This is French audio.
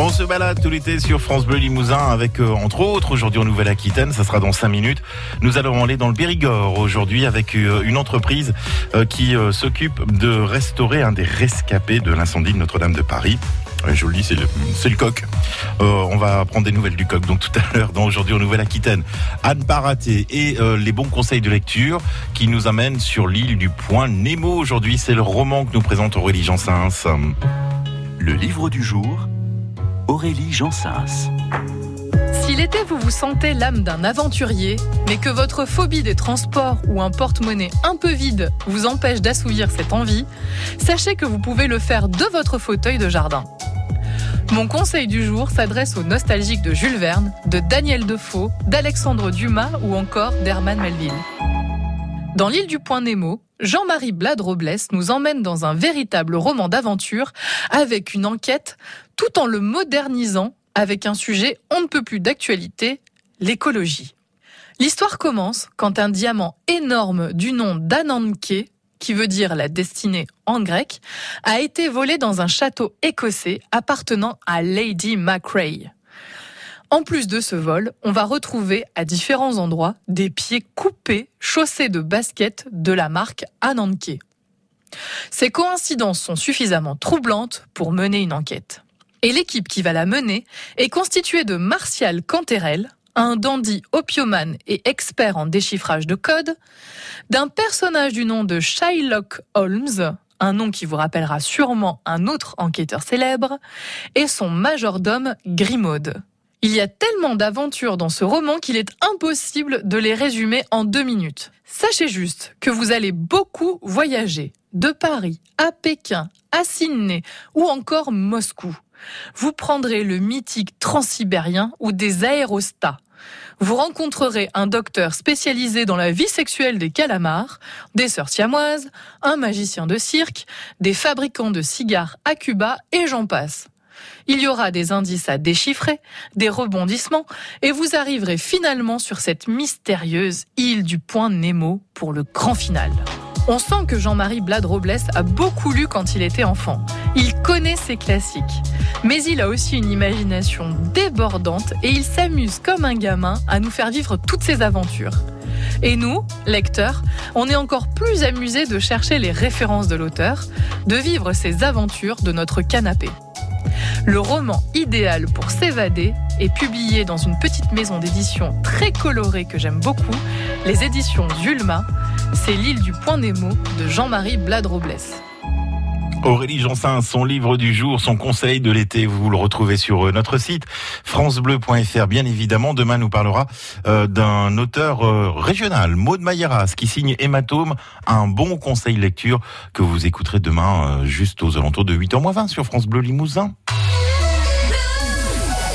On se balade tout l'été sur France Bleu Limousin avec, euh, entre autres, aujourd'hui en Nouvelle-Aquitaine, ça sera dans 5 minutes. Nous allons aller dans le Périgord aujourd'hui avec euh, une entreprise euh, qui s'occupe de restaurer un des rescapés de l'incendie de Notre-Dame de Paris. Je vous le dis, c'est le, coq. on va prendre des nouvelles du coq donc tout à l'heure dans aujourd'hui en Nouvelle-Aquitaine. Anne Paraté et les bons conseils de lecture qui nous amènent sur l'île du Point Nemo. Aujourd'hui, c'est le roman que nous présente Aurélie Jansens. Le livre du jour Aurélie Jansens. Si l'été vous vous sentez l'âme d'un aventurier, mais que votre phobie des transports ou un porte-monnaie un peu vide vous empêche d'assouvir cette envie, sachez que vous pouvez le faire de votre fauteuil de jardin. Mon conseil du jour s'adresse aux nostalgiques de Jules Verne, de Daniel Defoe, d'Alexandre Dumas ou encore d'Herman Melville. Dans l'île du Point Nemo, Jean-Marie Blade-Robles nous emmène dans un véritable roman d'aventure avec une enquête tout en le modernisant avec un sujet on ne peut plus d'actualité, l'écologie. L'histoire commence quand un diamant énorme du nom d'Ananke, qui veut dire la destinée en grec, a été volé dans un château écossais appartenant à Lady Macrae. En plus de ce vol, on va retrouver à différents endroits des pieds coupés chaussés de baskets de la marque Ananke. Ces coïncidences sont suffisamment troublantes pour mener une enquête. Et l'équipe qui va la mener est constituée de Martial Canterel, un dandy opiomane et expert en déchiffrage de code, d'un personnage du nom de Shylock Holmes, un nom qui vous rappellera sûrement un autre enquêteur célèbre, et son majordome Grimaud. Il y a tellement d'aventures dans ce roman qu'il est impossible de les résumer en deux minutes. Sachez juste que vous allez beaucoup voyager de Paris à Pékin, à Sydney ou encore Moscou. Vous prendrez le mythique transsibérien ou des aérostats. Vous rencontrerez un docteur spécialisé dans la vie sexuelle des calamars, des sœurs siamoises, un magicien de cirque, des fabricants de cigares à Cuba et j'en passe. Il y aura des indices à déchiffrer, des rebondissements, et vous arriverez finalement sur cette mystérieuse île du point Nemo pour le grand final. On sent que Jean-Marie Blade-Robles a beaucoup lu quand il était enfant. Il connaît ses classiques. Mais il a aussi une imagination débordante et il s'amuse comme un gamin à nous faire vivre toutes ses aventures. Et nous, lecteurs, on est encore plus amusés de chercher les références de l'auteur, de vivre ses aventures de notre canapé. Le roman idéal pour s'évader est publié dans une petite maison d'édition très colorée que j'aime beaucoup, les éditions Zulma. C'est l'île du Point Nemo de Jean-Marie Blade-Robles. Aurélie Jansin, son livre du jour, son conseil de l'été, vous le retrouvez sur euh, notre site francebleu.fr. Bien évidemment, demain nous parlera euh, d'un auteur euh, régional, Maud Mayeras, qui signe Hématome, un bon conseil lecture que vous écouterez demain juste aux alentours de 8h20 sur France Bleu Limousin.